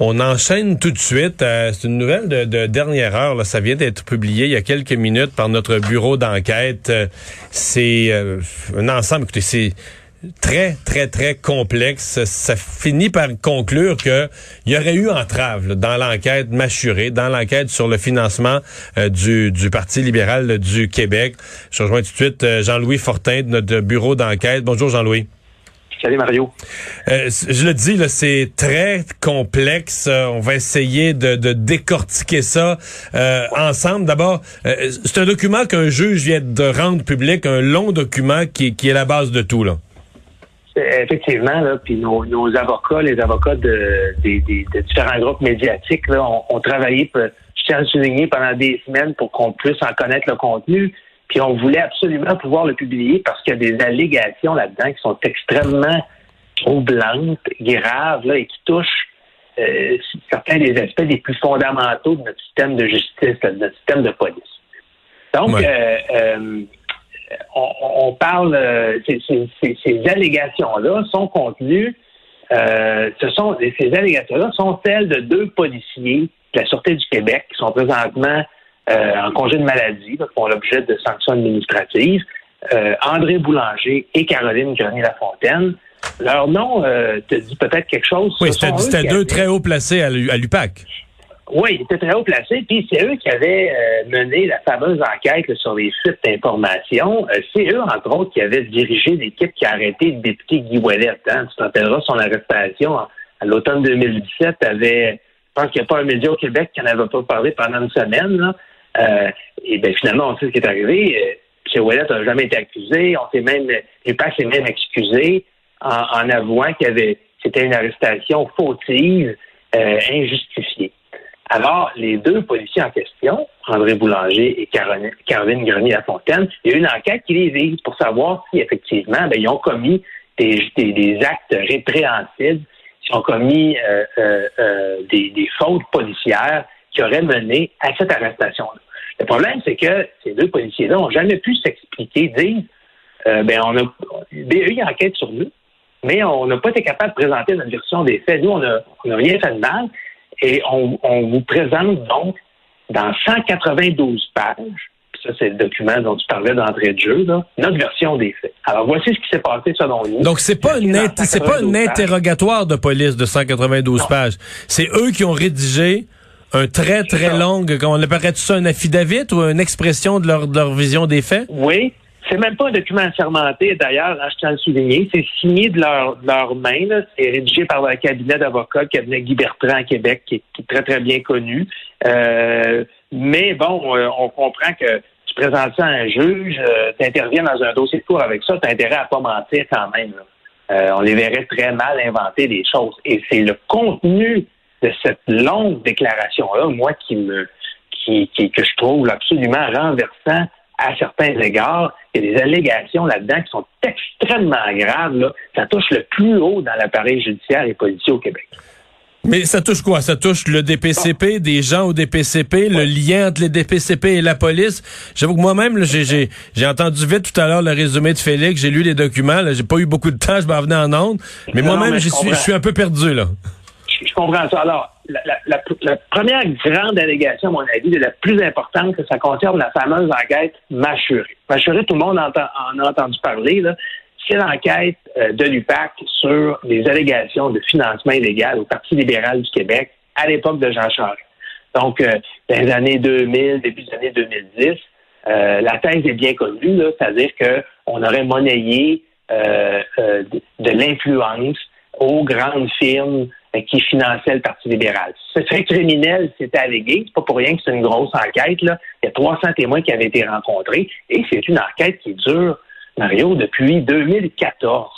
On enchaîne tout de suite. Euh, c'est une nouvelle de, dernière heure. Là. Ça vient d'être publié il y a quelques minutes par notre bureau d'enquête. Euh, c'est euh, un ensemble. Écoutez, c'est très, très, très complexe. Ça finit par conclure qu'il y aurait eu entrave dans l'enquête mâchurée, dans l'enquête sur le financement du, du Parti libéral du Québec. Je rejoins tout de suite Jean-Louis Fortin de notre bureau d'enquête. Bonjour Jean-Louis. Salut Mario. Euh, je le dis, c'est très complexe. Euh, on va essayer de, décortiquer ça euh, ensemble. D'abord, c'est un document qu'un juge vient de rendre public, un long document qui, est la base de tout. Là. Effectivement, là, puis nos, avocats, les avocats de, différents groupes médiatiques, là, ont, travaillé, je tiens à le souligner, pendant des semaines pour qu'on puisse en connaître le contenu. Puis on voulait absolument pouvoir le publier parce qu'il y a des allégations là-dedans qui sont extrêmement troublantes, graves, là, et qui touchent euh, certains des aspects les plus fondamentaux de notre système de justice, de notre système de police. Donc, euh, euh, on, parle, ces, ces allégations-là sont contenues, ce sont ces allégations-là sont celles de deux policiers de la Sûreté du Québec qui sont présentement euh, en congé de maladie, qui font l'objet de sanctions administratives, euh, André Boulanger et Caroline Grenier-Lafontaine. Leur nom euh, te dit peut-être quelque chose? Oui, c'était deux très hauts placés à l'UPAC. Oui, ils étaient très haut placés, puis c'est eux qui avaient mené la fameuse enquête sur les fuites d'informations. c'est eux, entre autres, qui avaient dirigé l'équipe qui a arrêté le député Guy Ouellet. Hein. Tu te rappelleras son arrestation à l'automne 2017 avait, je pense qu'il n'y a pas un média au Québec qui n'en avait pas parlé pendant une semaine. Là. Euh, et bien finalement, on sait ce qui est arrivé. Euh, M. Ouellet n'a jamais été accusé. On s'est même, l'UPAC s'est même excusé en, avouant qu'il avait, c'était une arrestation fautive, euh, injustifiée. Alors, les deux policiers en question, André Boulanger et Caroline, Grenier-Lafontaine, il y a une enquête qui les vise pour savoir si effectivement, ben, ils ont commis des, actes répréhensibles, s'ils ont commis des, des, fautes policières qui auraient mené à cette arrestation-là. Le problème, c'est que ces deux policiers-là n'ont jamais pu s'expliquer, dire euh, ben on a BEI enquête sur nous, mais on n'a pas été capable de présenter notre version des faits. Nous, on n'a rien fait de mal et on, vous présente donc dans 192 pages, ça c'est le document dont tu parlais d'entrée de jeu, notre version des faits. Alors voici ce qui s'est passé selon nous. Donc c'est pas une c'est pas un interrogatoire de police de 192 pages. C'est eux qui ont rédigé un très, très long, on appellerait ça un affidavit ou une expression de leur, leur vision des faits? Oui. C'est même pas un document assermenté, d'ailleurs, je tiens à le souligner. C'est signé de leur, de leur main. C'est rédigé par un cabinet d'avocats, le cabinet Guy Bertrand à Québec, qui est, très, très bien connu. Euh, mais bon, euh, on comprend que tu présentes ça à un juge, euh, tu interviens dans un dossier de cours avec ça, tu as intérêt à pas mentir quand même. on les verrait très mal inventer des choses. Et c'est le contenu de cette longue déclaration-là, moi, qui me, qui, qui, que je trouve absolument renversant à certains égards. Il y a des allégations là-dedans qui sont extrêmement graves. Là. Ça touche le plus haut dans l'appareil judiciaire et policier au Québec. Mais ça touche quoi? Ça touche le DPCP, des gens au DPCP, le lien entre les DPCP et la police? J'avoue que moi-même, j'ai entendu vite tout à l'heure le résumé de Félix, j'ai lu les documents, j'ai pas eu beaucoup de temps, je m'en venais en ondes. Mais moi-même, je suis un peu perdu, là je comprends ça. Alors, la, première grande allégation, à mon avis, de la plus importante, que ça concerne la fameuse enquête Machuré. Machuré, tout le monde en a entendu parler. C'est l'enquête euh, de l'UPAC sur les allégations de financement illégal au Parti libéral du Québec à l'époque de Jean Charest. Donc, euh, dans les années 2000, début des années 2010, euh, la thèse est bien connue, c'est-à-dire qu'on aurait monnayé de l'influence aux grandes firmes qui finançait le Parti libéral. Ce serait criminel, c'était allégué. C'est pas pour rien que c'est une grosse enquête. Il y a 300 témoins qui avaient été rencontrés et c'est une enquête qui dure, Mario, depuis 2014.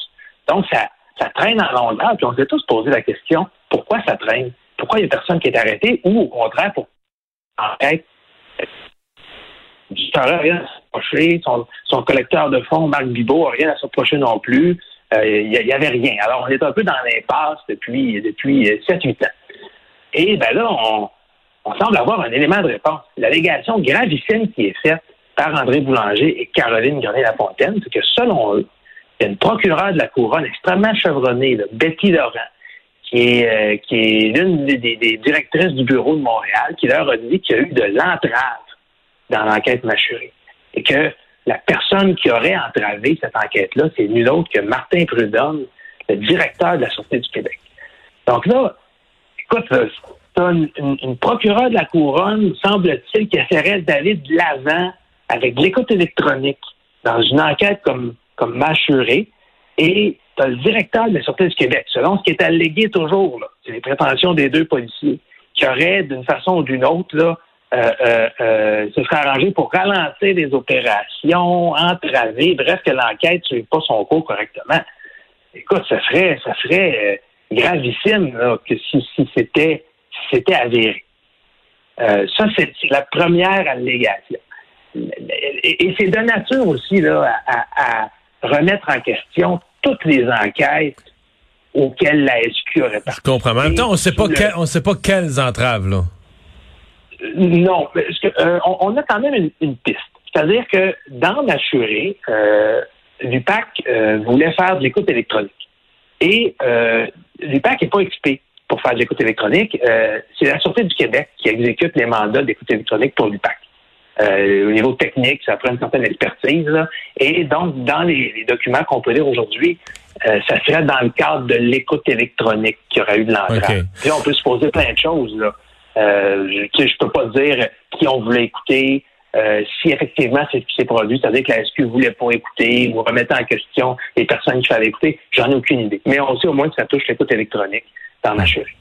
Donc, ça, ça traîne en longueur. Puis on s'est tous posé la question, pourquoi ça traîne? Pourquoi il n'y a personne qui est arrêté? Ou au contraire, pour enquête, du rien à s'approcher. Son, son collecteur de fonds, Marc Bibot, n'a rien à s'approcher non plus. Il euh, n'y avait rien. Alors, on est un peu dans l'impasse depuis, depuis 7-8 euh, ans. Et ben là, on, semble avoir un élément de réponse. L'allégation gravissime qui est faite par André Boulanger et Caroline Garnier-Lafontaine, c'est que selon eux, il y a une procureure de la couronne extrêmement chevronnée, Betty Laurent, qui est, qui est l'une des, directrices du bureau de Montréal, qui leur a dit qu'il y a eu de l'entrave dans l'enquête mâchurée. Et que la personne qui aurait entravé cette enquête-là, c'est nul autre que Martin Prudhomme, le directeur de la Sûreté du Québec. Donc là, écoute, tu as une, procureure de la Couronne, semble-t-il, qui essaierait d'aller de l'avant avec l'écoute électronique dans une enquête comme, comme mâchurée. Et tu as le directeur de la Sûreté du Québec, selon ce qui est allégué toujours, c'est les prétentions des deux policiers, qui auraient, d'une façon ou d'une autre, là, euh, euh, euh, se serait arrangé pour ralentir les opérations, entraver, bref, que l'enquête ne suive pas son cours correctement. Écoute, ça serait, ça serait gravissime que si, c'était si c'était avéré. ça, c'est la première allégation. Et, c'est de nature aussi là, à, remettre en question toutes les enquêtes auxquelles la SQ aurait participé. Je comprends. En même temps, on ne sait pas quelles entraves, là. Non, parce que, euh, on, a quand même une, piste. C'est-à-dire que dans l'assuré, euh, l'UPAC euh, voulait faire de l'écoute électronique. Et euh, l'UPAC n'est pas équipé pour faire de l'écoute électronique. c'est la Sûreté du Québec qui exécute les mandats d'écoute électronique pour l'UPAC. au niveau technique, ça prend une certaine expertise. Et donc, dans les, documents qu'on peut lire aujourd'hui, ça serait dans le cadre de l'écoute électronique qu'il y aurait eu de l'entrave. Puis on peut se poser plein de choses. Là. Euh, je ne peux pas dire qui on voulait écouter, euh, si effectivement c'est ce qui s'est produit, c'est-à-dire que la SQ voulait pas écouter ou remettre en question les personnes qui fallait écouter, j'en ai aucune idée. Mais on sait au moins que ça touche l'écoute électronique dans ma chérie.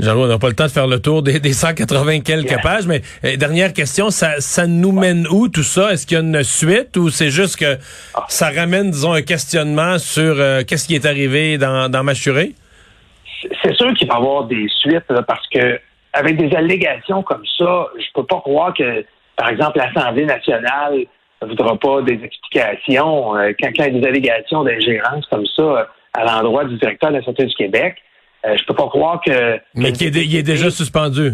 Jean-Louis, on n'a pas le temps de faire le tour des, des 180 quelques pages, mais euh, dernière question, ça, ça nous mène où tout ça? Est-ce qu'il y a une suite ou c'est juste que ah. ça ramène, disons, un questionnement sur qu'est-ce qui est arrivé dans, dans Machuré? C'est sûr qu'il va y avoir des suites parce que avec des allégations comme ça, je peux pas croire que, par exemple, l'Assemblée nationale ne voudra pas des explications. Euh, quand, il y a des allégations d'ingérence comme ça euh, à l'endroit du directeur de la Santé du Québec, euh, je peux pas croire que... Mais qu'il est, déjà suspendu.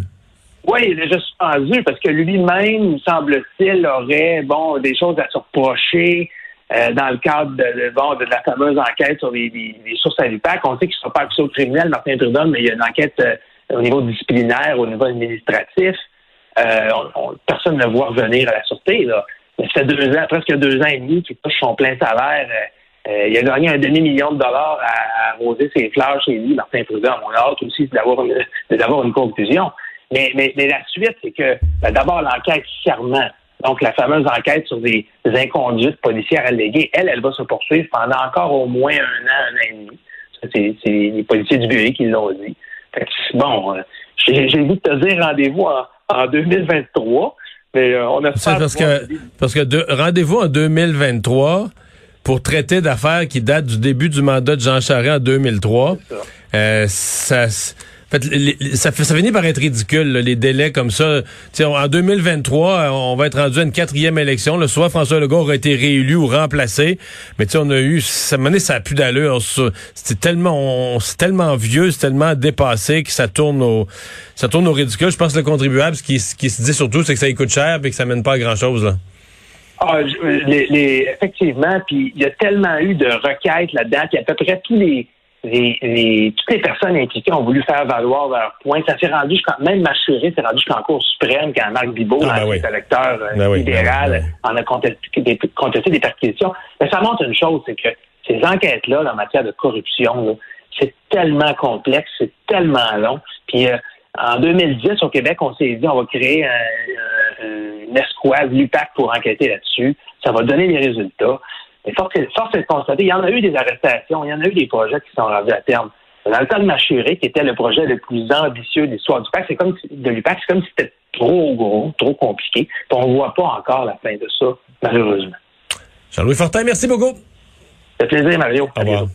Oui, il est déjà suspendu parce que lui-même, semble-t-il, aurait bon des choses à se reprocher dans le cadre de, bon, de la fameuse enquête sur les, sources à l'UPAC. On sait qu'il ne sera pas accusé au criminel, Martin Trudeau, mais il y a une enquête au niveau disciplinaire, au niveau administratif, euh, personne ne voit revenir à la sûreté. Là. Ça fait deux ans, presque deux ans et demi qu'il touche son plein salaire. Euh, euh, il a gagné un demi-million de dollars à, arroser ses fleurs chez lui, Martin Prudhomme. On a hâte aussi d'avoir une, conclusion. Mais, mais, la suite, c'est que ben, d'abord l'enquête serment. Donc, la fameuse enquête sur des, inconduites policières alléguées, elle, elle va se poursuivre pendant encore au moins un an, un an et demi. C'est, c'est les policiers du bureau qui l'ont dit. Bon, euh, j'ai goût de te dire rendez-vous en, 2023, mais euh, on a fait parce que parce que rendez-vous en 2023 pour traiter d'affaires qui datent du début du mandat de Jean Charest en 2003. ça euh, fait, ça, ça finit par être ridicule, les délais comme ça. en 2023, on va être rendu à une quatrième élection. Le soit François Legault aurait été réélu ou remplacé. Mais on a eu, ça, ça a plus d'allure. C'est tellement, c'est tellement vieux, c'est tellement dépassé que ça tourne au, ça tourne au ridicule. Je pense que le contribuable, ce qui, qui se dit surtout, c'est que ça coûte cher et que ça mène pas à grand chose, là. Ah, les, effectivement, puis il y a tellement eu de requêtes là-dedans, qu'il y a à peu près tous les les, toutes les personnes impliquées ont voulu faire valoir leur point. Ça s'est rendu jusqu'à même Machuré s'est rendu jusqu'en Cour suprême quand Marc Bibot, ah, ben électeur euh, ben libéral, ben en a contesté des, contesté des perquisitions. Mais ça montre une chose, c'est que ces enquêtes-là, en matière de corruption, c'est tellement complexe, c'est tellement long. Puis euh, en 2010, au Québec, on s'est dit on va créer un, une escouade l'UPAC pour enquêter là-dessus. Ça va donner des résultats. Mais force est, de constater, il y en a eu des arrestations, il y en a eu des projets qui sont rendus à terme. Dans le cas de Machuré, qui était le projet le plus ambitieux de l'histoire du PAC, c'est comme de l'UPAC, c'est comme si c'était trop gros, trop compliqué. on ne voit pas encore la fin de ça, malheureusement. Jean-Louis Fortin, merci beaucoup. Ça fait plaisir, Mario. Au revoir.